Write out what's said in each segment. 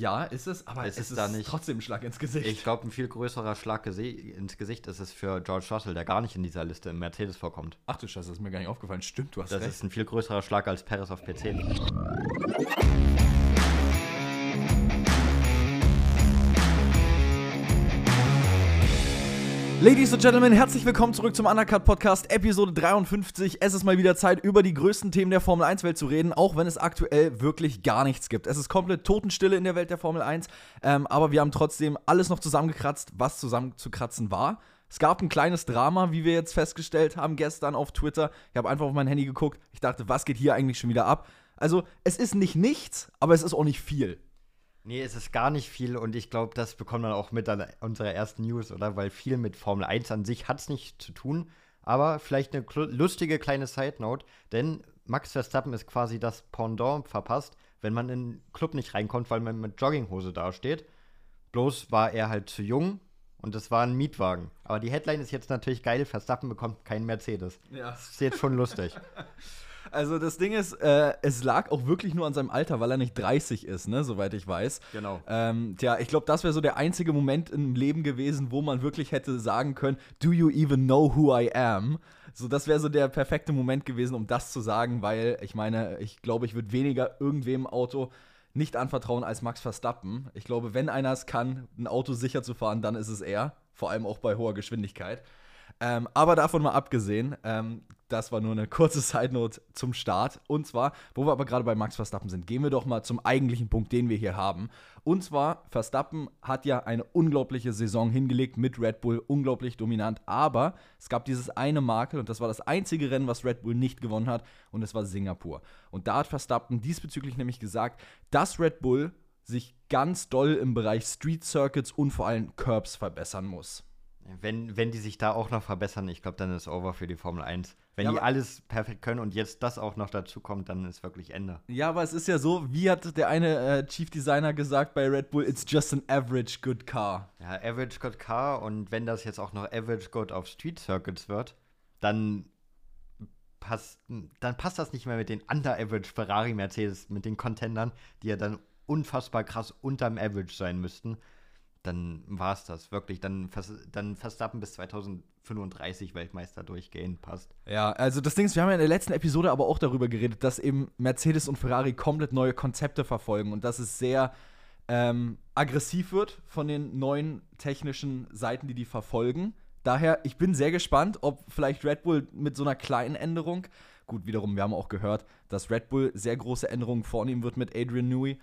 Ja, ist es, aber Es es, ist ist, da nicht- trotzdem ein Schlag ins Gesicht. Ich glaube, ein viel größerer Schlag ins Gesicht ist es für George Russell, der gar nicht in dieser Liste im Mercedes vorkommt. Ach du Scheiße, das ist mir gar nicht aufgefallen. Stimmt, du hast Das recht. ist ein viel größerer Schlag als Perez auf PC. Ladies and Gentlemen, herzlich willkommen zurück zum Undercut Podcast, Episode 53. Es ist mal wieder Zeit, über die größten Themen der Formel 1-Welt zu reden, auch wenn es aktuell wirklich gar nichts gibt. Es ist komplett Totenstille in der Welt der Formel 1, ähm, aber wir haben trotzdem alles noch zusammengekratzt, was zusammenzukratzen war. Es gab ein kleines Drama, wie wir jetzt festgestellt haben gestern auf Twitter. Ich habe einfach auf mein Handy geguckt. Ich dachte, was geht hier eigentlich schon wieder ab? Also, es ist nicht nichts, aber es ist auch nicht viel. Nee, es ist gar nicht viel und ich glaube, das bekommt man auch mit an unserer ersten News, oder? Weil viel mit Formel 1 an sich hat es nicht zu tun, aber vielleicht eine lustige kleine Side-Note, denn Max Verstappen ist quasi das Pendant verpasst, wenn man in den Club nicht reinkommt, weil man mit Jogginghose dasteht. Bloß war er halt zu jung und es war ein Mietwagen. Aber die Headline ist jetzt natürlich geil, Verstappen bekommt keinen Mercedes. Ja. Das ist jetzt schon lustig. Also das Ding ist, äh, es lag auch wirklich nur an seinem Alter, weil er nicht 30 ist, ne, soweit ich weiß. Genau. Ähm, tja, ich glaube, das wäre so der einzige Moment im Leben gewesen, wo man wirklich hätte sagen können, do you even know who I am? So, das wäre so der perfekte Moment gewesen, um das zu sagen, weil ich meine, ich glaube, ich würde weniger irgendwem Auto nicht anvertrauen als Max Verstappen. Ich glaube, wenn einer es kann, ein Auto sicher zu fahren, dann ist es er. Vor allem auch bei hoher Geschwindigkeit. Ähm, aber davon mal abgesehen, ähm, das war nur eine kurze Side-Note zum Start. Und zwar, wo wir aber gerade bei Max Verstappen sind, gehen wir doch mal zum eigentlichen Punkt, den wir hier haben. Und zwar, Verstappen hat ja eine unglaubliche Saison hingelegt mit Red Bull, unglaublich dominant. Aber es gab dieses eine Makel und das war das einzige Rennen, was Red Bull nicht gewonnen hat. Und es war Singapur. Und da hat Verstappen diesbezüglich nämlich gesagt, dass Red Bull sich ganz doll im Bereich Street Circuits und vor allem Curbs verbessern muss. Wenn, wenn die sich da auch noch verbessern, ich glaube, dann ist over für die Formel 1. Wenn Ja, die alles perfekt können und jetzt das auch noch dazu kommt, dann ist wirklich Ende. Ja, aber es ist ja so, wie hat der eine äh, Chief Designer gesagt bei Red Bull, it's just an average good car. Ja, Average Good Car und wenn das jetzt auch noch Average Good auf Street Circuits wird, dann passt, dann passt das nicht mehr mit den Under-Average Ferrari Mercedes, mit den Contendern, die ja dann unfassbar krass unterm Average sein müssten. Dann war es das wirklich. Dann, dann Verstappen bis 2035 Weltmeister durchgehend passt. Ja, also das Ding ist, wir haben ja in der letzten Episode aber auch darüber geredet, dass eben Mercedes und Ferrari komplett neue Konzepte verfolgen und dass es sehr ähm, aggressiv wird von den neuen technischen Seiten, die die verfolgen. Daher, ich bin sehr gespannt, ob vielleicht Red Bull mit so einer kleinen Änderung, gut, wiederum, wir haben auch gehört, dass Red Bull sehr große Änderungen vornehmen wird mit Adrian Newey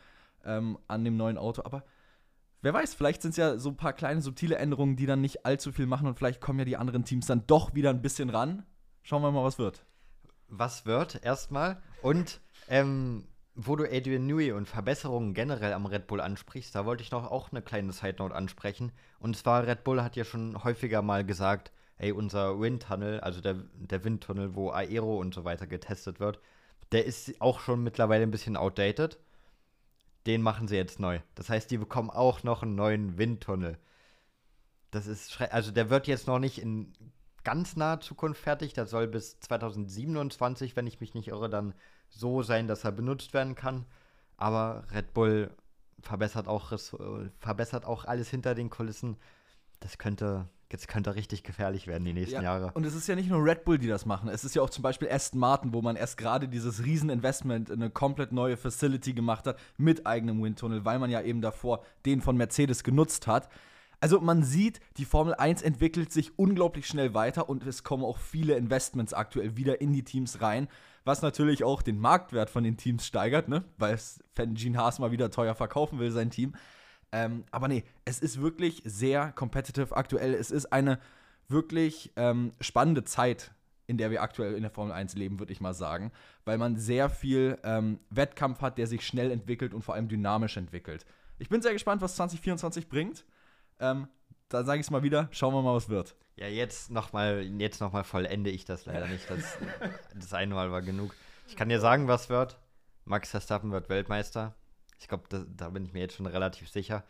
ähm, an dem neuen Auto, aber wer weiß, vielleicht sind es ja so ein paar kleine subtile Änderungen, die dann nicht allzu viel machen und vielleicht kommen ja die anderen Teams dann doch wieder ein bisschen ran. Schauen wir mal, was wird. was wird erstmal. Und ähm, wo du Adrian Newey und Verbesserungen generell am Red Bull ansprichst, da wollte ich noch auch eine kleine Side Note ansprechen. Und zwar, Red Bull hat ja schon häufiger mal gesagt, ey, unser Windtunnel, also der, der Windtunnel, wo Aero und so weiter getestet wird, der ist auch schon mittlerweile ein bisschen outdated. Den machen sie jetzt neu. Das heißt, die bekommen auch noch einen neuen Windtunnel. Das ist, also der wird jetzt noch nicht in ganz naher Zukunft fertig. Der soll bis 2027, wenn ich mich nicht irre, dann so sein, dass er benutzt werden kann. Aber Red Bull verbessert auch, verbessert auch alles hinter den Kulissen. Das könnte, jetzt könnte richtig gefährlich werden die nächsten Jahre. Und es ist ja nicht nur Red Bull, die das machen. Es ist ja auch zum Beispiel Aston Martin, wo man erst gerade dieses Rieseninvestment in eine komplett neue Facility gemacht hat mit eigenem Windtunnel, weil man ja eben davor den von Mercedes genutzt hat. Also man sieht, die Formel 1 entwickelt sich unglaublich schnell weiter und es kommen auch viele Investments aktuell wieder in die Teams rein, was natürlich auch den Marktwert von den Teams steigert, ne? weil Gene Haas mal wieder teuer verkaufen will, sein Team. Ähm, aber nee, es ist wirklich sehr competitive aktuell. Es ist eine wirklich ähm, spannende Zeit, in der wir aktuell in der Formel 1 leben, würde ich mal sagen, weil man sehr viel ähm, Wettkampf hat, der sich schnell entwickelt und vor allem dynamisch entwickelt. Ich bin sehr gespannt, was 2024 bringt. Ähm, da sage ich es mal wieder, schauen wir mal, was wird. Ja, jetzt nochmal jetzt noch mal vollende ich das leider nicht. Das, das eine Mal war genug. Ich kann dir sagen, was wird. Max Verstappen wird Weltmeister. Ich glaube, da, bin ich mir jetzt schon relativ sicher.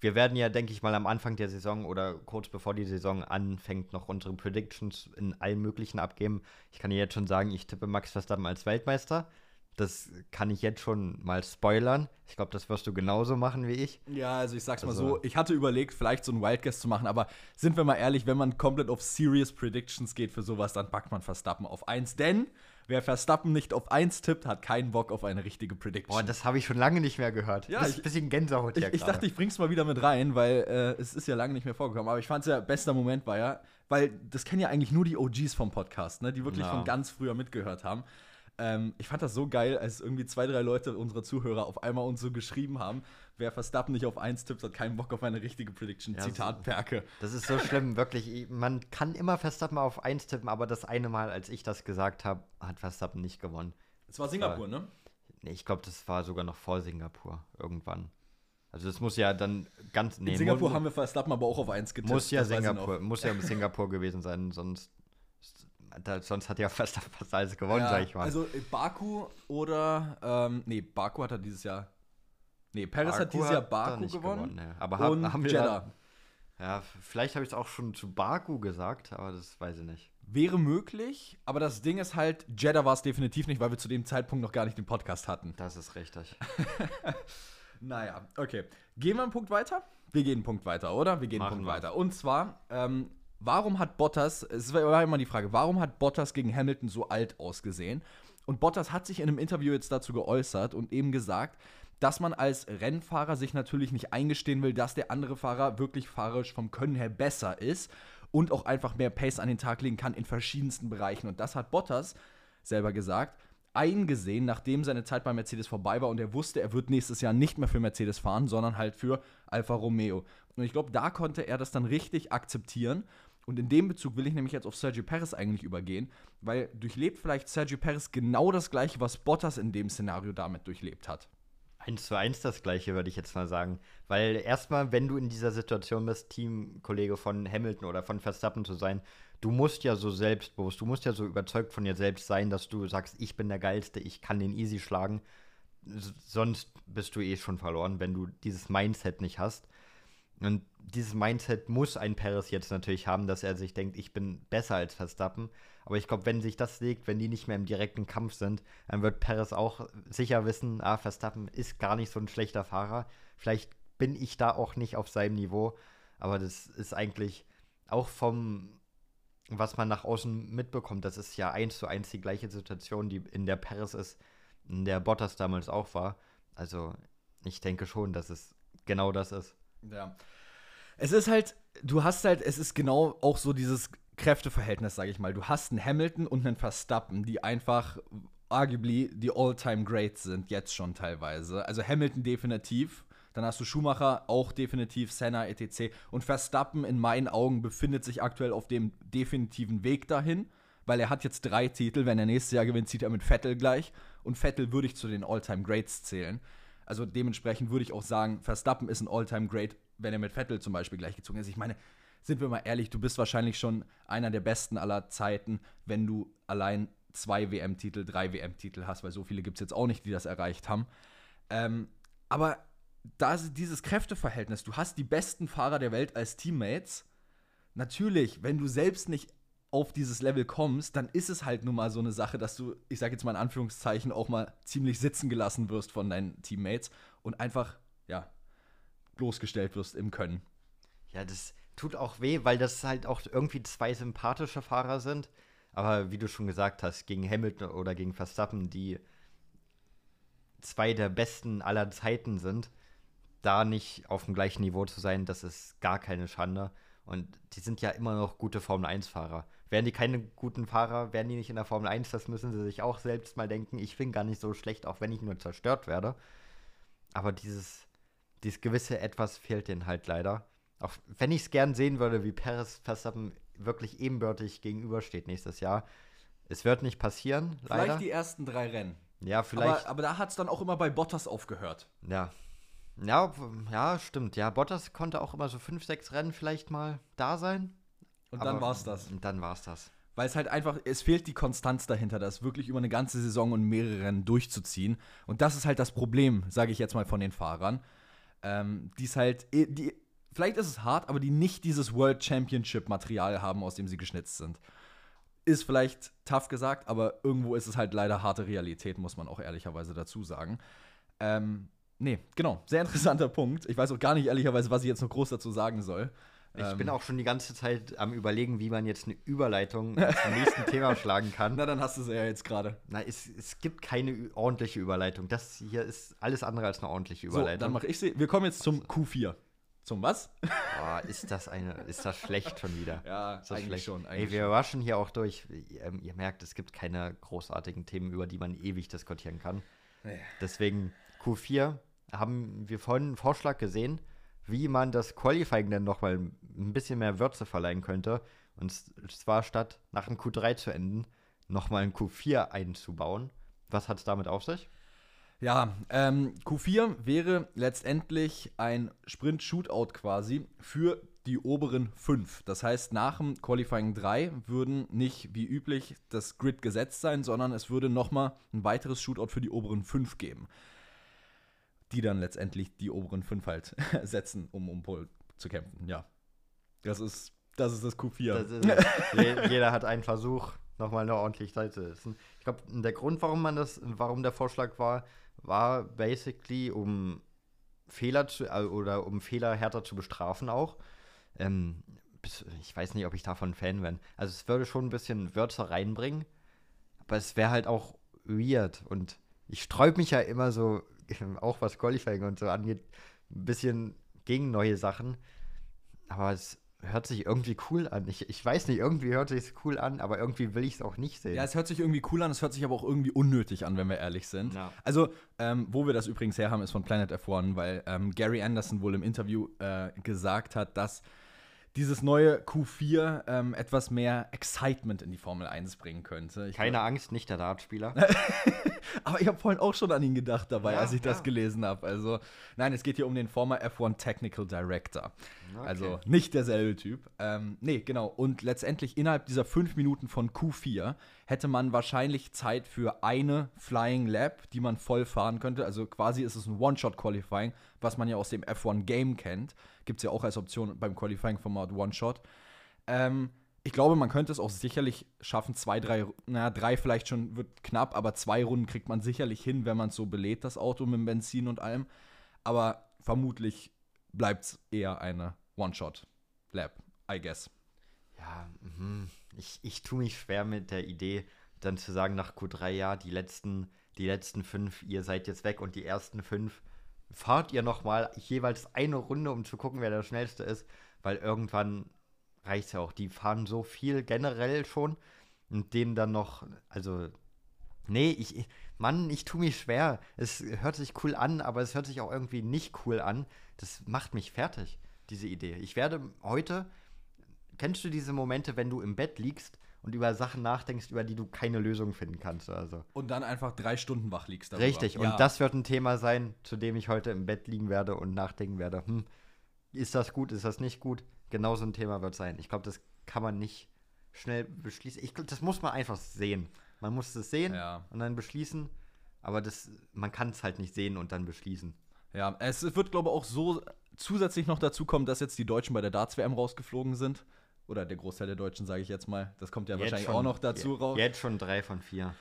Wir werden ja, denke ich mal, am Anfang der Saison oder kurz bevor die Saison anfängt, noch unsere Predictions in allen möglichen abgeben. Ich kann dir jetzt schon sagen, ich tippe Max Verstappen als Weltmeister. Das kann ich jetzt schon mal spoilern. Ich glaube, das wirst du genauso machen wie ich. Ja, also ich sag's Also- mal so, ich hatte überlegt, vielleicht so einen Wildguess zu machen, aber sind wir mal ehrlich, wenn man komplett auf Serious Predictions geht für sowas, dann packt man Verstappen auf 1. Denn wer Verstappen nicht auf 1 tippt, hat keinen Bock auf eine richtige Prediction. Boah, das habe ich schon lange nicht mehr gehört. Ja, das ich- ist ein bisschen Gänsehaut ich, hier ich gerade. dachte, ich bring's mal wieder mit rein, weil äh, es ist ja lange nicht mehr vorgekommen. Aber ich fand's ja, bester Moment war ja, weil das kennen ja eigentlich nur die OGs vom Podcast, ne, die wirklich Ja. von ganz früher mitgehört haben. Ähm, ich fand das so geil, als irgendwie zwei, drei Leute unserer Zuhörer auf einmal uns so geschrieben haben, wer Verstappen nicht auf 1 tippt, hat keinen Bock auf eine richtige Prediction. Ja, Zitat Perke. Das ist so schlimm, wirklich. Ich- Man kann immer Verstappen auf 1 tippen, aber das eine Mal, als ich das gesagt habe, hat Verstappen nicht gewonnen. Es war Singapur, ne? Nee, ich glaube, das war sogar noch vor Singapur irgendwann. Also das muss ja dann ganz. Nee, In Singapur haben wir Verstappen aber auch auf 1 getippt. muss ja Singapur, muss ja Singapur gewesen sein, sonst, da, sonst hat ja Verstappen fast alles gewonnen, Ja, sag ich mal. Also äh, Baku oder, ähm, nee, Baku hat er dieses Jahr. Nee, Paris hat Baku dieses Jahr Baku nicht gewonnen. ne. Aber hab, und haben wir Jeddah. Da, ja, vielleicht habe ich es auch schon zu Baku gesagt, aber das weiß ich nicht. Wäre möglich, aber das Ding ist halt, Jeddah war es definitiv nicht, weil wir zu dem Zeitpunkt noch gar nicht den Podcast hatten. Das ist richtig. Naja, okay. Gehen wir einen Punkt weiter? Wir gehen einen Punkt weiter, oder? Wir gehen einen Punkt wir. weiter. Und zwar, ähm, warum hat Bottas, es war immer die Frage, warum hat Bottas gegen Hamilton so alt ausgesehen? Und Bottas hat sich in einem Interview jetzt dazu geäußert und eben gesagt, dass man als Rennfahrer sich natürlich nicht eingestehen will, dass der andere Fahrer wirklich fahrerisch vom Können her besser ist und auch einfach mehr Pace an den Tag legen kann in verschiedensten Bereichen. Und das hat Bottas selber gesagt, eingesehen, nachdem seine Zeit bei Mercedes vorbei war und er wusste, er wird nächstes Jahr nicht mehr für Mercedes fahren, sondern halt für Alfa Romeo. Und ich glaube, da konnte er das dann richtig akzeptieren. Und in dem Bezug will ich nämlich jetzt auf Sergio Perez eigentlich übergehen, weil durchlebt vielleicht Sergio Perez genau das gleiche, was Bottas in dem Szenario damit durchlebt hat. Eins zu eins das gleiche, würde ich jetzt mal sagen. Weil erstmal, wenn du in dieser Situation bist, Teamkollege von Hamilton oder von Verstappen zu sein, du musst ja so selbstbewusst, du musst ja so überzeugt von dir selbst sein, dass du sagst, ich bin der Geilste, ich kann den easy schlagen. S sonst bist du eh schon verloren, wenn du dieses Mindset nicht hast. Und dieses Mindset muss ein Perez jetzt natürlich haben, dass er sich denkt, ich bin besser als Verstappen. Aber ich glaube, wenn sich das legt, wenn die nicht mehr im direkten Kampf sind, dann wird Perez auch sicher wissen, ah, Verstappen ist gar nicht so ein schlechter Fahrer. Vielleicht bin ich da auch nicht auf seinem Niveau. Aber das ist eigentlich auch vom, was man nach außen mitbekommt, das ist ja eins zu eins die gleiche Situation, die in der Perez ist, in der Bottas damals auch war. Also ich denke schon, dass es genau das ist. Ja. Es ist halt, du hast halt, es ist genau auch so dieses Kräfteverhältnis, sage ich mal. Du hast einen Hamilton und einen Verstappen, die einfach arguably die All-Time-Greats sind, jetzt schon teilweise. Also Hamilton definitiv. Dann hast du Schumacher auch definitiv, Senna etc. Und Verstappen in meinen Augen befindet sich aktuell auf dem definitiven Weg dahin, weil er hat jetzt drei Titel. Wenn er nächstes Jahr gewinnt, zieht er mit Vettel gleich. Und Vettel würde ich zu den All-Time-Greats zählen. Also dementsprechend würde ich auch sagen, Verstappen ist ein All-Time-Great, wenn er mit Vettel zum Beispiel gleichgezogen ist. Ich meine, sind wir mal ehrlich, du bist wahrscheinlich schon einer der Besten aller Zeiten, wenn du allein zwei WM-Titel, drei WM-Titel hast, weil so viele gibt es jetzt auch nicht, die das erreicht haben. Ähm, aber da dieses Kräfteverhältnis, du hast die besten Fahrer der Welt als Teammates. Natürlich, wenn du selbst nicht auf dieses Level kommst, dann ist es halt nun mal so eine Sache, dass du, ich sage jetzt mal in Anführungszeichen, auch mal ziemlich sitzen gelassen wirst von deinen Teammates und einfach, ja, bloßgestellt wirst im Können. Ja, das tut auch weh, weil das halt auch irgendwie zwei sympathische Fahrer sind. Aber wie du schon gesagt hast, gegen Hamilton oder gegen Verstappen, die zwei der besten aller Zeiten sind, da nicht auf dem gleichen Niveau zu sein, das ist gar keine Schande. Und die sind ja immer noch gute Formel-1-Fahrer. Wären die keine guten Fahrer, wären die nicht in der Formel 1, das müssen sie sich auch selbst mal denken. Ich bin gar nicht so schlecht, auch wenn ich nur zerstört werde. Aber dieses, dieses gewisse Etwas fehlt denen halt leider. Auch wenn ich es gern sehen würde, wie Perez Verstappen wirklich ebenbürtig gegenübersteht nächstes Jahr. Es wird nicht passieren, leider. Vielleicht die ersten drei Rennen. ja, vielleicht. Aber, aber da hat es dann auch immer bei Bottas aufgehört. Ja. Ja, ja, stimmt. Ja, Bottas konnte auch immer so fünf, sechs Rennen vielleicht mal da sein. Und dann aber- war es das. Und dann war's das. Weil es halt einfach, es fehlt die Konstanz dahinter, das wirklich über eine ganze Saison und mehrere Rennen durchzuziehen. Und das ist halt das Problem, sage ich jetzt mal von den Fahrern. Ähm, die es halt, eh- die, vielleicht ist es hart, aber die nicht dieses World Championship Material haben, aus dem sie geschnitzt sind. ist vielleicht tough gesagt, aber irgendwo ist es halt leider harte Realität, muss man auch ehrlicherweise dazu sagen. Ähm, nee, genau, sehr interessanter Punkt. Ich weiß auch gar nicht ehrlicherweise, was ich jetzt noch groß dazu sagen soll. Ich Ähm, bin auch schon die ganze Zeit am überlegen, wie man jetzt eine Überleitung zum nächsten Thema schlagen kann. Na, dann hast du es ja jetzt gerade. Na, es, es gibt keine ordentliche Überleitung. Das hier ist alles andere als eine ordentliche So, Überleitung. dann mache ich sie. Wir kommen jetzt zum Q4. Zum was? Boah, ist das eine, ist das schlecht schon wieder? Ja, Ist das eigentlich schlecht? schon. Ey, Eigentlich wir waschen hier auch durch. Ähm, ihr merkt, es gibt keine großartigen Themen, über die man ewig diskutieren kann. Deswegen Q4 haben wir vorhin einen Vorschlag gesehen, wie man das Qualifying dann nochmal ein bisschen mehr Würze verleihen könnte. Und zwar statt nach dem Q3 zu enden, nochmal ein Q4 einzubauen. Was hat es damit auf sich? Ja, ähm, Q4 wäre letztendlich ein Sprint-Shootout quasi für die oberen fünf. Das heißt, nach dem Qualifying 3 würden nicht wie üblich das Grid gesetzt sein, sondern es würde nochmal ein weiteres Shootout für die oberen fünf geben. Die dann letztendlich die oberen fünf halt setzen, um um Pole zu kämpfen. Ja. Das ist das, ist das Q4. Das ist Jeder hat einen Versuch, nochmal eine ordentliche Zeit zu setzen. Ich glaube, der Grund, warum man das, warum der Vorschlag war, war basically, um Fehler zu, äh, oder um Fehler härter zu bestrafen auch. Ähm, ich weiß nicht, ob ich davon Fan bin. Also es würde schon ein bisschen Wörter reinbringen, aber es wäre halt auch weird und ich sträub mich ja immer so, auch was Qualifying und so angeht, ein bisschen gegen neue Sachen. Aber es hört sich irgendwie cool an. Ich, ich weiß nicht, irgendwie hört sich es cool an, aber irgendwie will ich es auch nicht sehen. Ja, es hört sich irgendwie cool an, es hört sich aber auch irgendwie unnötig an, wenn wir ehrlich sind. Ja. Also, ähm, wo wir das übrigens her haben, ist von Planet F1, weil ähm, Gary Anderson wohl im Interview äh, gesagt hat, dass dieses neue Q4 ähm, etwas mehr Excitement in die Formel 1 bringen könnte. Ich Keine Angst, nicht der Dartspieler. aber ich habe vorhin auch schon an ihn gedacht dabei, Ja, als ich das ja. gelesen habe. Also, nein, es geht hier um den former F1 Technical Director. Okay. Also nicht derselbe Typ. Ähm, nee, genau. Und letztendlich innerhalb dieser fünf Minuten von Q4 hätte man wahrscheinlich Zeit für eine Flying Lap, die man voll fahren könnte. Also quasi ist es ein One-Shot-Qualifying, was man ja aus dem F1-Game kennt. Gibt es ja auch als Option beim Qualifying-Format One-Shot. Ähm, ich glaube, man könnte es auch sicherlich schaffen, zwei, drei, naja, drei vielleicht schon wird knapp, aber zwei Runden kriegt man sicherlich hin, wenn man es so belädt, das Auto mit Benzin und allem. Aber vermutlich bleibt es eher eine One-Shot-Lab, I guess. Ja, mhm. ich, ich tue mich schwer mit der Idee, dann zu sagen nach Q3, ja, die letzten, die letzten fünf, ihr seid jetzt weg und die ersten fünf fahrt ihr nochmal jeweils eine Runde, um zu gucken, wer der schnellste ist, weil irgendwann reicht ja auch. Die fahren so viel generell schon und denen dann noch, also, nee, ich, Mann, ich tue mich schwer. Es hört sich cool an, aber es hört sich auch irgendwie nicht cool an. Das macht mich fertig, diese Idee. Ich werde heute, kennst du diese Momente, wenn du im Bett liegst und über Sachen nachdenkst, über die du keine Lösung finden kannst oder so? Und dann einfach drei Stunden wach liegst darüber. Richtig, Ja. und das wird ein Thema sein, zu dem ich heute im Bett liegen werde und nachdenken werde. Hm, ist das gut, ist das nicht gut? Genau so ein Thema wird sein. Ich glaube, das kann man nicht schnell beschließen. Ich glaube, das muss man einfach sehen. Man muss es sehen Ja. und dann beschließen, aber das, man kann es halt nicht sehen und dann beschließen. Ja, es wird, glaube ich, auch so zusätzlich noch dazu kommen, dass jetzt die Deutschen bei der Darts-WM rausgeflogen sind. Oder der Großteil der Deutschen, sage ich jetzt mal. Das kommt ja Jetzt wahrscheinlich schon- auch noch dazu je- raus. Jetzt schon drei von vier.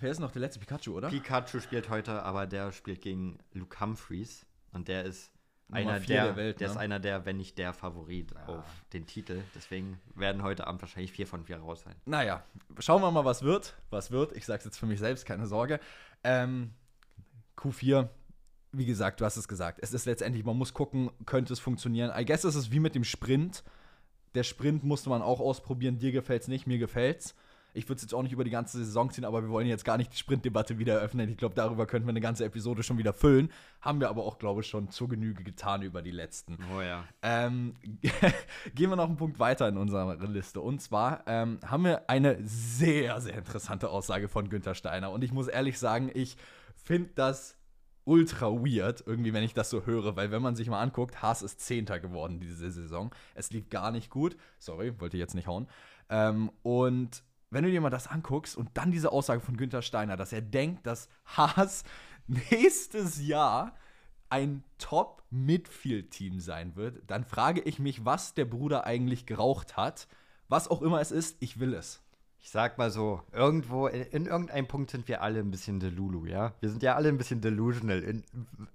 Wer ist noch der letzte Pikachu, oder? Pikachu spielt heute, aber der spielt gegen Luke Humphreys und der ist einer der, der Welt, der ne? ist einer der, wenn nicht der Favorit auf den Titel. Deswegen werden heute Abend wahrscheinlich vier von vier raus sein. Naja, schauen wir mal, was wird. Was wird. Ich sag's jetzt für mich selbst, keine Sorge. Ähm, Q4, wie gesagt, du hast es gesagt. Es ist letztendlich, man muss gucken, könnte es funktionieren. I guess es ist wie mit dem Sprint. Der Sprint musste man auch ausprobieren. Dir gefällt's nicht, mir gefällt's. Ich würde es jetzt auch nicht über die ganze Saison ziehen, aber wir wollen jetzt gar nicht die Sprintdebatte wieder eröffnen. Ich glaube, darüber könnten wir eine ganze Episode schon wieder füllen. Haben wir aber auch, glaube ich, schon zur Genüge getan über die letzten. Oh ja. Ähm, gehen wir noch einen Punkt weiter in unserer Liste. Und zwar ähm, haben wir eine sehr, sehr interessante Aussage von Günther Steiner. Und ich muss ehrlich sagen, ich finde das ultra weird, irgendwie, wenn ich das so höre, weil wenn man sich mal anguckt, Haas ist Zehnter geworden diese Saison. Es lief gar nicht gut. Sorry, wollte jetzt nicht hauen. Ähm, und wenn du dir mal das anguckst und dann diese Aussage von Günther Steiner, dass er denkt, dass Haas nächstes Jahr ein Top-Midfield-Team sein wird, dann frage ich mich, was der Bruder eigentlich geraucht hat. Was auch immer es ist, ich will es. Ich sag mal so, irgendwo, in, in irgendeinem Punkt sind wir alle ein bisschen Delulu, ja? Wir sind ja alle ein bisschen delusional in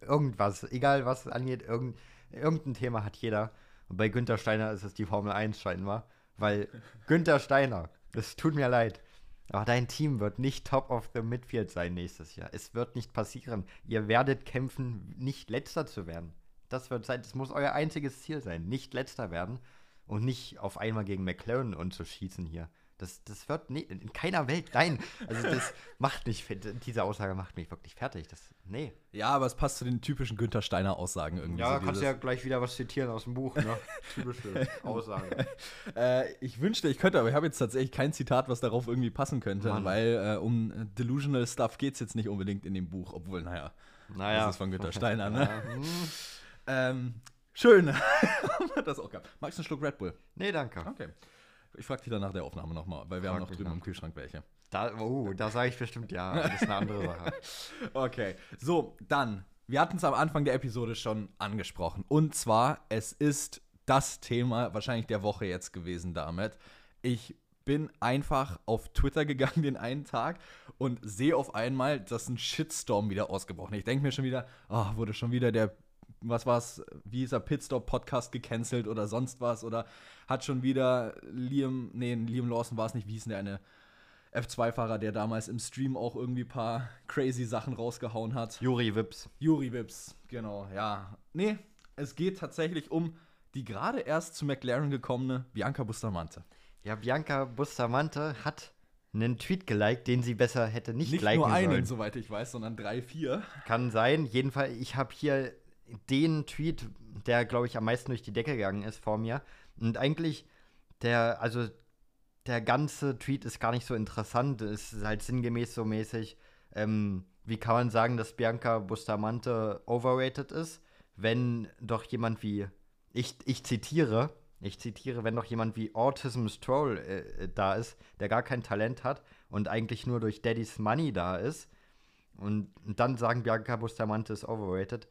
irgendwas, egal was es angeht, irgend, irgendein Thema hat jeder. Und bei Günther Steiner ist es die Formel 1 scheinbar, weil Günther Steiner, es tut mir leid, aber dein Team wird nicht top of the midfield sein nächstes Jahr. Es wird nicht passieren. Ihr werdet kämpfen, nicht letzter zu werden. Das wird sein, das muss euer einziges Ziel sein, nicht letzter werden und nicht auf einmal gegen McLaren und zu schießen hier. Das, das wird nee, in keiner Welt, nein. Also das macht mich, diese Aussage macht mich wirklich fertig. Das, nee. Ja, aber es passt zu den typischen Günther Steiner Aussagen irgendwie. Ja, so kannst du ja gleich wieder was zitieren aus dem Buch, ne? Typische Aussage. äh, ich wünschte, ich könnte, aber ich habe jetzt tatsächlich kein Zitat, was darauf irgendwie passen könnte, Mann. weil äh, um delusional Stuff geht es jetzt nicht unbedingt in dem Buch, obwohl, naja, naja. das ist von Günther Steiner, ne? Hm. ähm, schön. das auch gehabt. Magst du einen Schluck Red Bull? Nee, danke. Okay. Ich frage dich dann nach der Aufnahme nochmal, weil wir Frag haben noch drüben im Kühlschrank welche. Da, oh, da sage ich bestimmt ja. Das ist eine andere Sache. okay, so, dann. Wir hatten es am Anfang der Episode schon angesprochen. Und zwar, es ist das Thema wahrscheinlich der Woche jetzt gewesen damit. Ich bin einfach auf Twitter gegangen den einen Tag und sehe auf einmal, dass ein Shitstorm wieder ausgebrochen ist. Ich denke mir schon wieder, oh, wurde schon wieder der was war's, wie ist er, Pitstop-Podcast gecancelt oder sonst was oder hat schon wieder Liam, nee, Liam Lawson war es nicht, wie hieß denn der eine F2-Fahrer, der damals im Stream auch irgendwie ein paar crazy Sachen rausgehauen hat. Juri Wips. Juri Wips, genau, ja. Nee, es geht tatsächlich um die gerade erst zu McLaren gekommene Bianca Bustamante. Ja, Bianca Bustamante hat einen Tweet geliked, den sie besser hätte nicht, nicht liken sollen. Nicht nur einen, soweit ich weiß, sondern drei, vier. Kann sein. Jedenfalls, ich habe hier den Tweet, der, glaube ich, am meisten durch die Decke gegangen ist vor mir. Und eigentlich, der, also der ganze Tweet ist gar nicht so interessant. Es ist halt sinngemäß so mäßig, ähm, wie kann man sagen, dass Bianca Bustamante overrated ist, wenn doch jemand wie, ich, ich zitiere, ich zitiere, wenn doch jemand wie Autism Stroll äh, äh da ist, der gar kein Talent hat und eigentlich nur durch Daddy's Money da ist, und, dann sagen Bianca Bustamante ist overrated,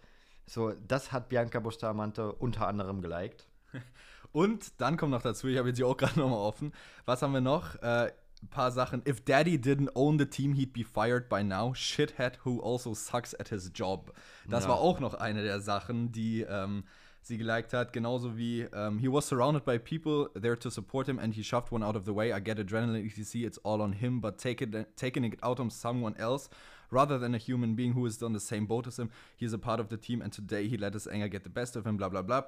so, das hat Bianca Bustamante unter anderem geliked. Und dann kommt noch dazu, ich habe jetzt hier auch gerade nochmal offen. Was haben wir noch? Äh, ein paar Sachen. If Daddy didn't own the team, he'd be fired by now. Shithead who also sucks at his job. Das ja. war auch noch eine der Sachen, die ähm, sie geliked hat. Genauso wie um, He was surrounded by people there to support him and he shoved one out of the way. I get adrenaline, etc. It's all on him, but take it, taking it out on someone else rather than a human being who is on the same boat as him. He's a part of the team and today he let his anger get the best of him, bla bla bla.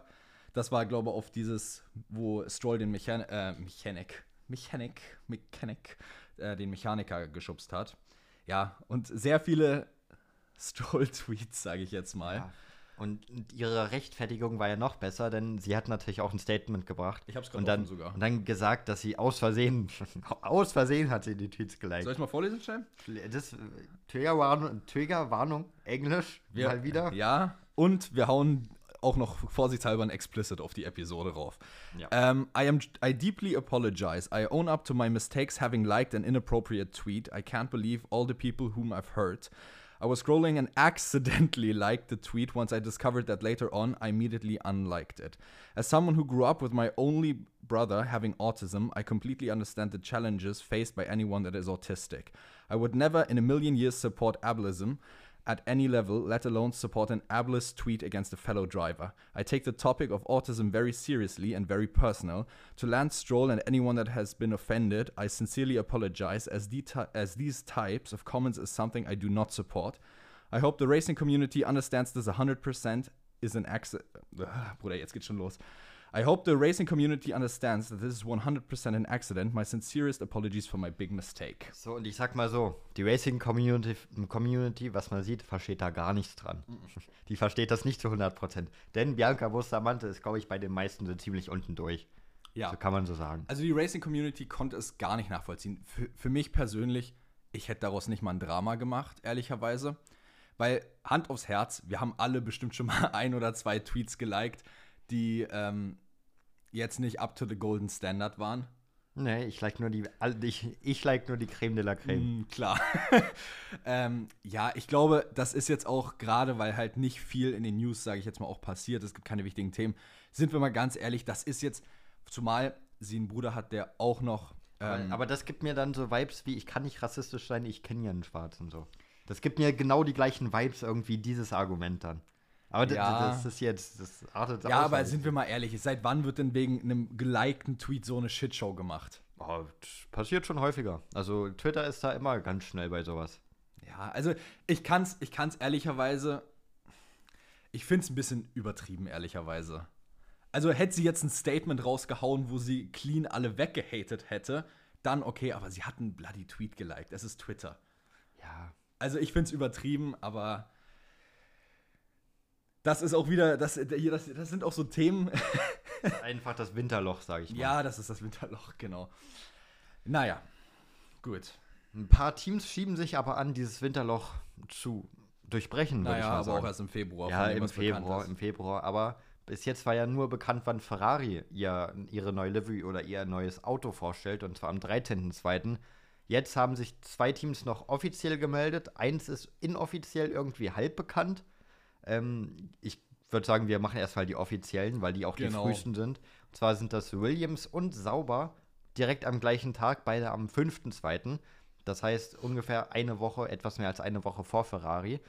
Das war, glaube ich, auf dieses, wo Stroll den Mechan äh, Mechanik, Mechanik, Mechanik, äh, den Mechaniker geschubst hat. Ja, und sehr viele Stroll-Tweets, sage ich jetzt mal. Ja. Und ihre Rechtfertigung war ja noch besser, denn sie hat natürlich auch ein Statement gebracht. Ich hab's gerade dann sogar. Und dann gesagt, dass sie aus Versehen, aus Versehen hat sie die Tweets geliked. Soll ich mal vorlesen, Cem? Das Triggerwarnung, Triggerwarnung, Englisch, wir, mal wieder. Ja, und wir hauen auch noch vorsichtshalber ein Explicit auf die Episode rauf. Ja. Um, I, am, I deeply apologize. I own up to my mistakes having liked an inappropriate tweet. I can't believe all the people whom I've hurt. I was scrolling and accidentally liked the tweet. Once I discovered that later on, I immediately unliked it. As someone who grew up with my only brother having autism, I completely understand the challenges faced by anyone that is autistic. I would never in a million years support ableism at any level, let alone support an ableist tweet against a fellow driver. I take the topic of autism very seriously and very personal. To Lance Stroll and anyone that has been offended, I sincerely apologize, as, the as these types of comments is something I do not support. I hope the racing community understands this 100% is an accident. Bruder, jetzt geht's schon los. I hope the racing community understands that this is 100% an accident. My sincerest apologies for my big mistake. So, und ich sag mal so, die Racing Community, Community was man sieht, versteht da gar nichts dran. Die versteht das nicht zu 100%. Denn Bianca Bustamante ist, glaube ich, bei den meisten so ziemlich unten durch. Ja. So kann man so sagen. Also die Racing Community konnte es gar nicht nachvollziehen. Für, für mich persönlich, ich hätte daraus nicht mal ein Drama gemacht, ehrlicherweise. Weil, Hand aufs Herz, wir haben alle bestimmt schon mal ein oder zwei Tweets geliked die ähm, jetzt nicht up to the golden standard waren. Nee, ich like nur die, ich, ich like nur die Creme de la Creme. Mm, klar. ähm, ja, ich glaube, das ist jetzt auch gerade, weil halt nicht viel in den News, sage ich jetzt mal, auch passiert. Es gibt keine wichtigen Themen. Sind wir mal ganz ehrlich, das ist jetzt, zumal sie einen Bruder hat, der auch noch Ähm, aber das gibt mir dann so Vibes wie, ich kann nicht rassistisch sein, ich kenne ja einen Schwarzen so. Das gibt mir genau die gleichen Vibes irgendwie, dieses Argument dann. Aber ja. das ist jetzt, das artet Ja, aber sind wir mal ehrlich, seit wann wird denn wegen einem gelikten Tweet so eine Shitshow gemacht? Oh, passiert schon häufiger. Also Twitter ist da immer ganz schnell bei sowas. Ja, also ich kann's, ich kann's ehrlicherweise, ich find's ein bisschen übertrieben, ehrlicherweise. Also hätte sie jetzt ein Statement rausgehauen, wo sie clean alle weggehatet hätte, dann okay, aber sie hat einen bloody Tweet geliked. Es ist Twitter. Ja. Also ich find's übertrieben, aber das ist auch wieder, das, das, das sind auch so Themen. Einfach das Winterloch, sage ich mal. Ja, das ist das Winterloch, genau. Naja, gut. Ein paar Teams schieben sich aber an, dieses Winterloch zu durchbrechen, naja, ich mal sagen. aber auch erst im Februar. Ja, im Februar, im Februar. Aber bis jetzt war ja nur bekannt, wann Ferrari ihr, ihre neue Livery oder ihr neues Auto vorstellt, und zwar am 13.02. Jetzt haben sich zwei Teams noch offiziell gemeldet. Eins ist inoffiziell irgendwie halb bekannt. Ähm, ich würde sagen, wir machen erstmal die offiziellen, weil die auch genau. die frühesten sind. Und zwar sind das Williams und Sauber direkt am gleichen Tag, beide am 5.2. Das heißt ungefähr eine Woche, etwas mehr als eine Woche vor Ferrari.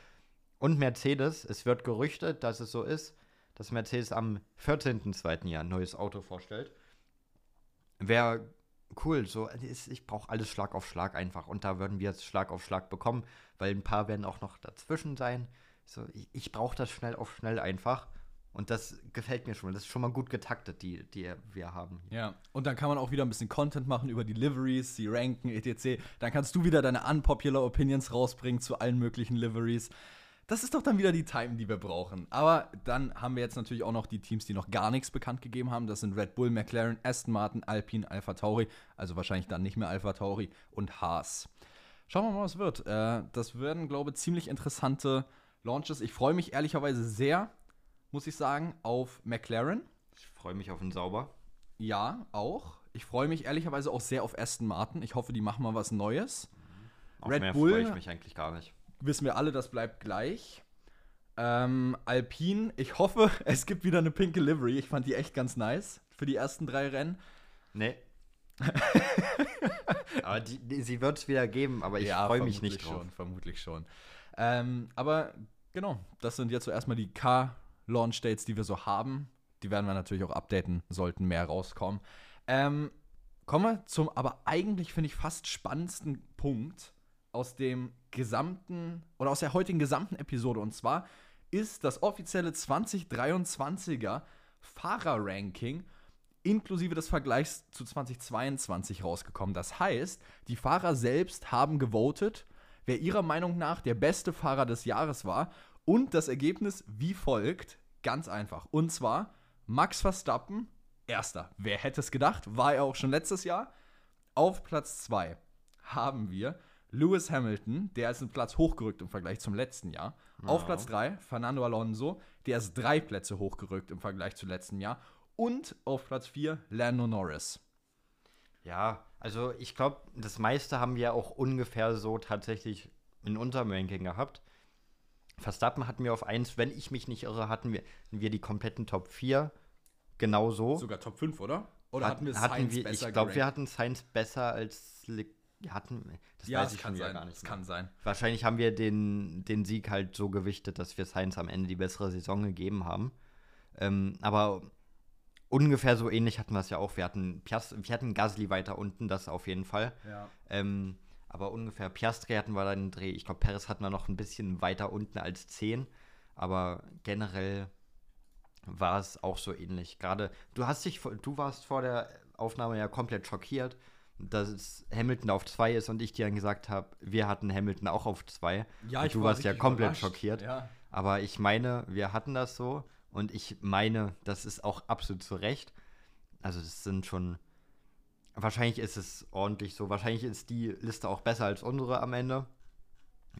Und Mercedes, es wird gerüchtet, dass es so ist, dass Mercedes am 14.2. Jahr ein neues Auto vorstellt. Wäre cool, so ich brauche alles Schlag auf Schlag einfach und da würden wir jetzt Schlag auf Schlag bekommen, weil ein paar werden auch noch dazwischen sein. So, ich, ich brauche das schnell auf schnell einfach. Und das gefällt mir schon. Das ist schon mal gut getaktet, die, die wir haben. Ja, und dann kann man auch wieder ein bisschen Content machen über die Liveries, die Ranken, etc. Dann kannst du wieder deine unpopular Opinions rausbringen zu allen möglichen Liveries. Das ist doch dann wieder die Time, die wir brauchen. Aber dann haben wir jetzt natürlich auch noch die Teams, die noch gar nichts bekannt gegeben haben. Das sind Red Bull, McLaren, Aston Martin, Alpine, Alpha Tauri. Also wahrscheinlich dann nicht mehr Alpha Tauri und Haas. Schauen wir mal, was wird. Äh, das werden, glaube ich, ziemlich interessante Launches. Ich freue mich ehrlicherweise sehr, muss ich sagen, auf McLaren. Ich freue mich auf den Sauber. Ja, auch. Ich freue mich ehrlicherweise auch sehr auf Aston Martin. Ich hoffe, die machen mal was Neues. Auf Red Bull freue ich mich eigentlich gar nicht. Wissen wir alle, das bleibt gleich. Ähm, Alpine, ich hoffe, es gibt wieder eine pinke Livery. Ich fand die echt ganz nice für die ersten drei Rennen. Nee. aber die, die, sie wird es wieder geben, aber ich ja, freue mich nicht drauf. Schon, vermutlich schon. Ähm, aber genau, das sind jetzt so erstmal die Car-Launch-Dates, die wir so haben. Die werden wir natürlich auch updaten, sollten mehr rauskommen. Ähm, kommen wir zum, aber eigentlich finde ich fast spannendsten Punkt aus dem gesamten oder aus der heutigen gesamten Episode. Und zwar ist das offizielle 2023er Fahrerranking inklusive des Vergleichs zu 2022 rausgekommen. Das heißt, die Fahrer selbst haben gewotet wer ihrer Meinung nach der beste Fahrer des Jahres war. Und das Ergebnis wie folgt: ganz einfach. Und zwar Max Verstappen, erster. Wer hätte es gedacht? War er auch schon letztes Jahr. Auf Platz 2 haben wir Lewis Hamilton, der ist einen Platz hochgerückt im Vergleich zum letzten Jahr. Ja. Auf Platz 3 Fernando Alonso, der ist drei Plätze hochgerückt im Vergleich zum letzten Jahr. Und auf Platz 4 Lando Norris. Ja, also ich glaube, das meiste haben wir auch ungefähr so tatsächlich in unserem Ranking gehabt. Verstappen hatten wir auf 1, wenn ich mich nicht irre, hatten wir, wir die kompletten Top 4 genauso. Sogar Top 5, oder? Oder Hat, hatten wir hatten Science wir, besser Ich glaube, wir hatten Science besser als Le hatten, das ja, weiß ich kann sein. gar nicht. Das kann sein. Wahrscheinlich haben wir den, den Sieg halt so gewichtet, dass wir Science am Ende die bessere Saison gegeben haben. Ähm, aber ungefähr so ähnlich hatten wir es ja auch. Wir hatten, Piast wir hatten Gasly weiter unten, das auf jeden Fall. Ja. Ähm, aber ungefähr Piastri hatten wir dann einen Dreh. Ich glaube, Perez hatten wir noch ein bisschen weiter unten als 10. Aber generell war es auch so ähnlich. Gerade, du hast dich, du warst vor der Aufnahme ja komplett schockiert, dass Hamilton auf 2 ist und ich dir dann gesagt habe, wir hatten Hamilton auch auf 2. Ja, ich du war warst ja komplett schockiert. Ja. Aber ich meine, wir hatten das so. Und ich meine, das ist auch absolut zu Recht. Also, das sind schon. Wahrscheinlich ist es ordentlich so. Wahrscheinlich ist die Liste auch besser als unsere am Ende.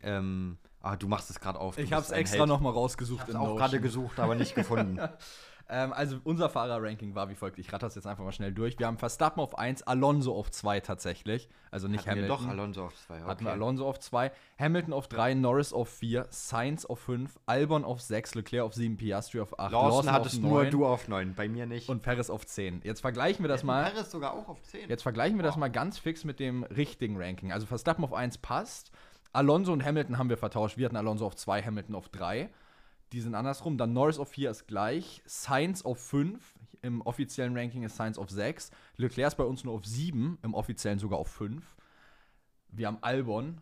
Ähm, ah, du machst es gerade auf. Ich habe es extra nochmal rausgesucht. Ich habe auch gerade gesucht, aber nicht gefunden. Ähm, also unser Fahrer-Ranking war wie folgt. Ich rate das jetzt einfach mal schnell durch. Wir haben Verstappen auf 1, Alonso auf 2 tatsächlich. Also nicht Hatten wir Hamilton. doch Alonso auf zwei. Hatten wir okay. Alonso auf 2, Hamilton auf 3, Norris auf 4, Sainz auf 5, Albon auf 6, Leclerc auf 7, Piastri auf 8, Lawson auf hattest nur 9 du auf neun, bei mir nicht. und Perez auf 10. Jetzt vergleichen wir das mal. Perez sogar auch auf zehn. Jetzt vergleichen wir das Wow. mal ganz fix mit dem richtigen Ranking. Also Verstappen auf 1 passt. Alonso und Hamilton haben wir vertauscht. Wir hatten Alonso auf 2, Hamilton auf 3. Die sind andersrum. Dann Norris auf 4 ist gleich. Sainz auf 5. Im offiziellen Ranking ist Sainz auf 6. Leclerc ist bei uns nur auf 7. Im offiziellen sogar auf 5. Wir haben Albon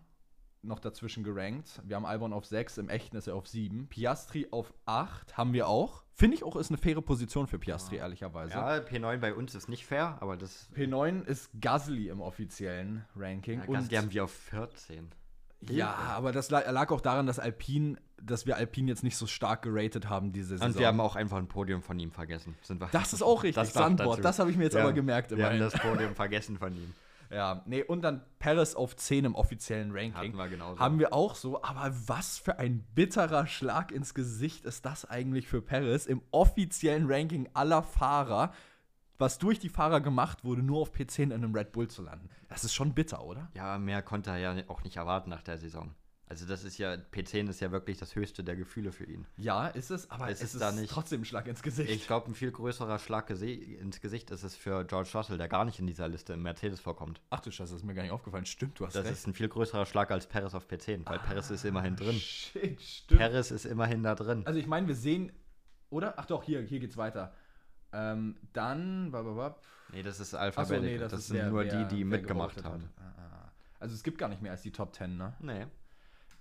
noch dazwischen gerankt. Wir haben Albon auf 6. Im echten ist er auf 7. Piastri auf 8 haben wir auch. Finde ich auch, ist eine faire Position für Piastri, ehrlicherweise. ja, P9 bei uns ist nicht fair, aber das. P9 ist Gasly im offiziellen Ranking. Ja, die haben wir auf 14. ja, aber das la- lag auch daran, dass Alpine, dass wir Alpine jetzt nicht so stark geratet haben diese Saison. Und wir haben auch einfach ein Podium von ihm vergessen. Das ist auch richtig, Das Sandboard. Das habe ich mir jetzt Wir aber haben- gemerkt Wir haben immerhin. das Podium vergessen von ihm. Ja, nee, und dann Paris auf 10 im offiziellen Ranking. Hatten wir genauso. Haben wir auch so, aber was für ein bitterer Schlag ins Gesicht ist das eigentlich für Paris im offiziellen Ranking aller Fahrer, was durch die Fahrer gemacht wurde, nur auf P10 in einem Red Bull zu landen. Das ist schon bitter, oder? Ja, mehr konnte er ja auch nicht erwarten nach der Saison. Also das ist ja, P10 ist ja wirklich das höchste der Gefühle für ihn. Ja, ist es, aber Es es, ist ist da nicht- trotzdem ein Schlag ins Gesicht. Ich glaube, ein viel größerer Schlag ins Gesicht ist es für George Russell, der gar nicht in dieser Liste im Mercedes vorkommt. Ach du Scheiße, das ist mir gar nicht aufgefallen. Stimmt, du hast Das recht. ist ein viel größerer Schlag als Perez auf P10, weil Perez ist immerhin drin. Shit, stimmt. Perez ist immerhin da drin. Also ich meine, wir sehen, oder? Ach doch, hier, hier geht's weiter. Ähm, dann, bababab. Nee, das ist Achso, Alphabetical. nee, das, das ist sind wer, nur die, die wer mitgemacht gewotet haben. hat. Ah, ah. Also es gibt gar nicht mehr als die Top 10, ne? Nee.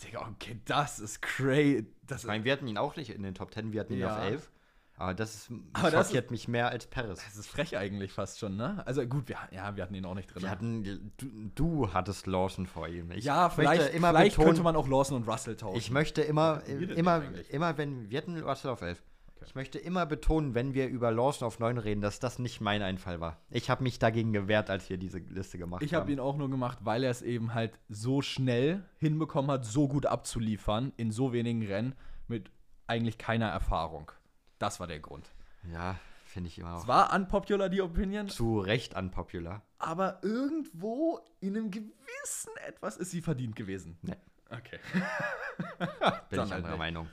Digga, okay, das ist crazy. Das Ich meine, wir hatten ihn auch nicht in den Top 10, wir hatten ihn Ja. auf 11. Aber das ist, Aber das schockiert mich mehr als Perez. das ist frech eigentlich fast schon, ne? Also gut, wir, ja, wir hatten ihn auch nicht drin. Wir hatten, du, du hattest Lawson vor ihm. Ich ja, vielleicht, immer vielleicht betonen, könnte man auch Lawson und Russell tauschen. Ich möchte immer, immer, immer, wenn, wir hatten Russell auf 11. Okay. Ich möchte immer betonen, wenn wir über Lawson auf 9 reden, dass das nicht mein Einfall war. Ich habe mich dagegen gewehrt, als wir diese Liste gemacht Ich haben. habe ihn auch nur gemacht, weil er es eben halt so schnell hinbekommen hat, so gut abzuliefern in so wenigen Rennen mit eigentlich keiner Erfahrung. Das war der Grund. Ja, finde ich immer Es auch. war unpopular, die Opinion, Zu Recht unpopular. aber irgendwo in einem gewissen etwas ist sie verdient gewesen. Nee. Okay. Bin Dann ich halt anderer nicht. Meinung.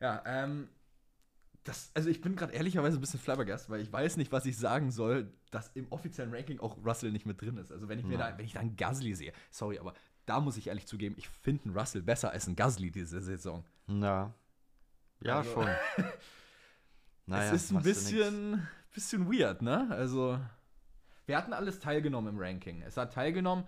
Ja, ähm, das, also ich bin gerade ehrlicherweise ein bisschen flabbergast, weil ich weiß nicht, was ich sagen soll, dass im offiziellen Ranking auch Russell nicht mit drin ist. Also wenn ich mir Ja. da, wenn ich da einen Gasly sehe, sorry, aber da muss ich ehrlich zugeben, ich finde einen Russell besser als einen Gasly diese Saison. Na. Ja, Also- schon. Naja, es ist ein bisschen, bisschen weird, ne? Also, wir hatten alles teilgenommen im Ranking. Es hat teilgenommen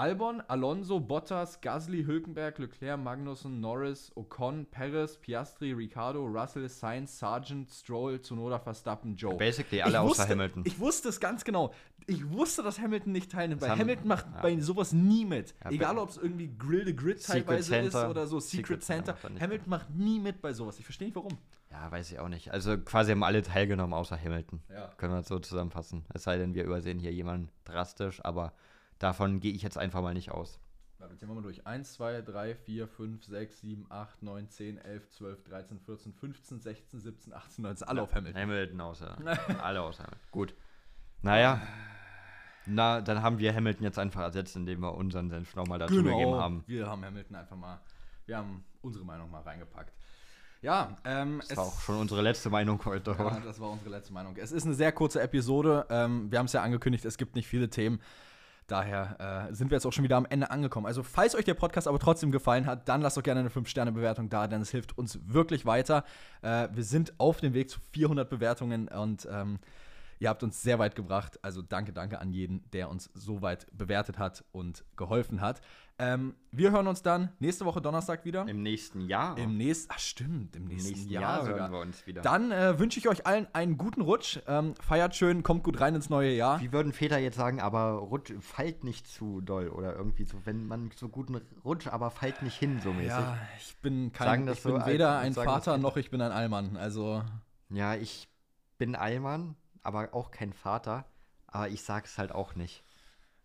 Albon, Alonso, Bottas, Gasly, Hülkenberg, Leclerc, Magnussen, Norris, Ocon, Perez, Piastri, Ricardo, Russell, Sainz, Sargent, Stroll, Zunoda, Verstappen, Joe. Basically alle ich außer wusste, Hamilton. Ich wusste es ganz genau. Ich wusste, dass Hamilton nicht teilnimmt, Das weil Hamilton macht ja. bei sowas nie mit. Ja, Egal, ob es irgendwie Grill the Grid Secret teilweise ist Santa. oder so, Secret, Secret er nicht Hamilton macht nie mit bei sowas. Ich verstehe nicht, warum. Ja, weiß ich auch nicht. Also quasi haben alle teilgenommen, außer Hamilton. Ja. Können wir es so zusammenfassen. Es sei denn, wir übersehen hier jemanden drastisch, aber davon gehe ich jetzt einfach mal nicht aus. Warte, zählen wir mal durch. 1, 2, 3, 4, 5, 6, 7, 8, 9, 10, 11, 12, 13, 14, 15, 16, 17, 18, 19. Alle auf Hamilton. Hamilton außer. alle außer Hamilton. Gut. Naja. Na, dann haben wir Hamilton jetzt einfach ersetzt, indem wir unseren Senf nochmal dazu gegeben haben. Wir haben Hamilton einfach mal, wir haben unsere Meinung mal reingepackt. Ja, ähm, Das war auch schon unsere letzte Meinung heute. Ja, das war unsere letzte Meinung. Es ist eine sehr kurze Episode. Ähm, wir haben es ja angekündigt, es gibt nicht viele Themen. Daher äh, sind wir jetzt auch schon wieder am Ende angekommen. Also, falls euch der Podcast aber trotzdem gefallen hat, dann lasst doch gerne eine 5-Sterne-Bewertung da, denn es hilft uns wirklich weiter. Äh, wir sind auf dem Weg zu 400 Bewertungen und ähm, ihr habt uns sehr weit gebracht. Also, danke, danke an jeden, der uns so weit bewertet hat und geholfen hat. Ähm, wir hören uns dann nächste Woche Donnerstag wieder. Im nächsten Jahr. Im nächsten, ach stimmt, im Im nächsten, Jahr, sogar. hören wir uns wieder. Dann äh, wünsche ich euch allen einen guten Rutsch. Ähm, feiert schön, kommt gut rein ins neue Jahr. Wie würden Väter jetzt sagen, aber rutsch, fallt nicht zu doll oder irgendwie so, wenn man so guten Rutsch, aber fallt nicht hin so mäßig. Ja, ich bin kein, Sagen das ich bin so weder alt- ein Vater noch ich bin ein Allmann. Also Ja, ich bin Allmann, aber auch kein Vater. Aber ich sag's halt auch nicht.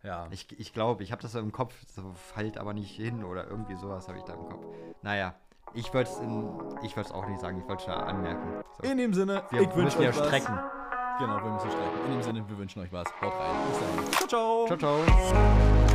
ja, Ich, ich glaube, ich habe das so im Kopf, so fallt aber nicht hin oder irgendwie sowas habe ich da im Kopf. Naja, Ich würde es auch nicht sagen, ich wollte es ja anmerken. So. In dem Sinne, wir ich wünsche euch ja was. strecken. Genau, wir müssen strecken. In dem Sinne, wir wünschen euch was. Haut rein. Bis dann. Ciao, ciao. Ciao, ciao.